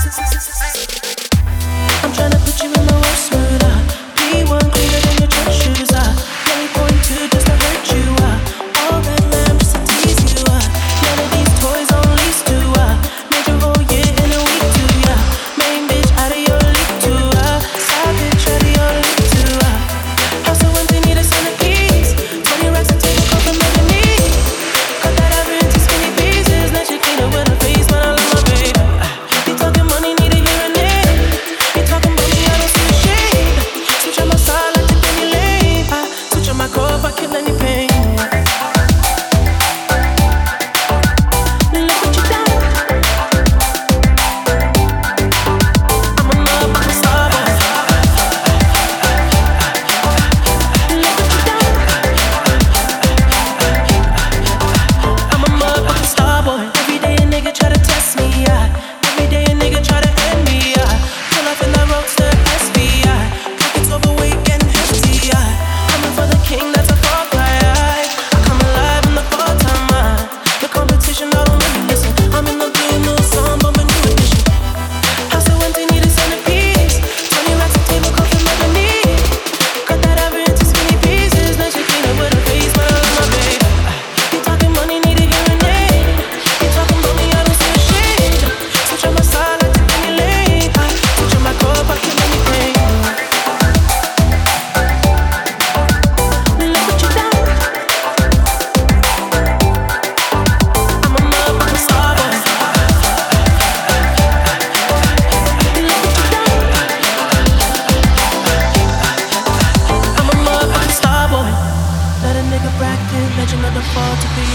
Sí, sí, sí, sí.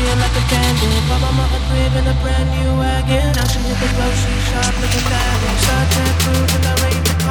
A year like a bandit. Bought mama a crib in a brand new wagon. Now she hit the grocery shop looking lavish. Shot tattoos and I rate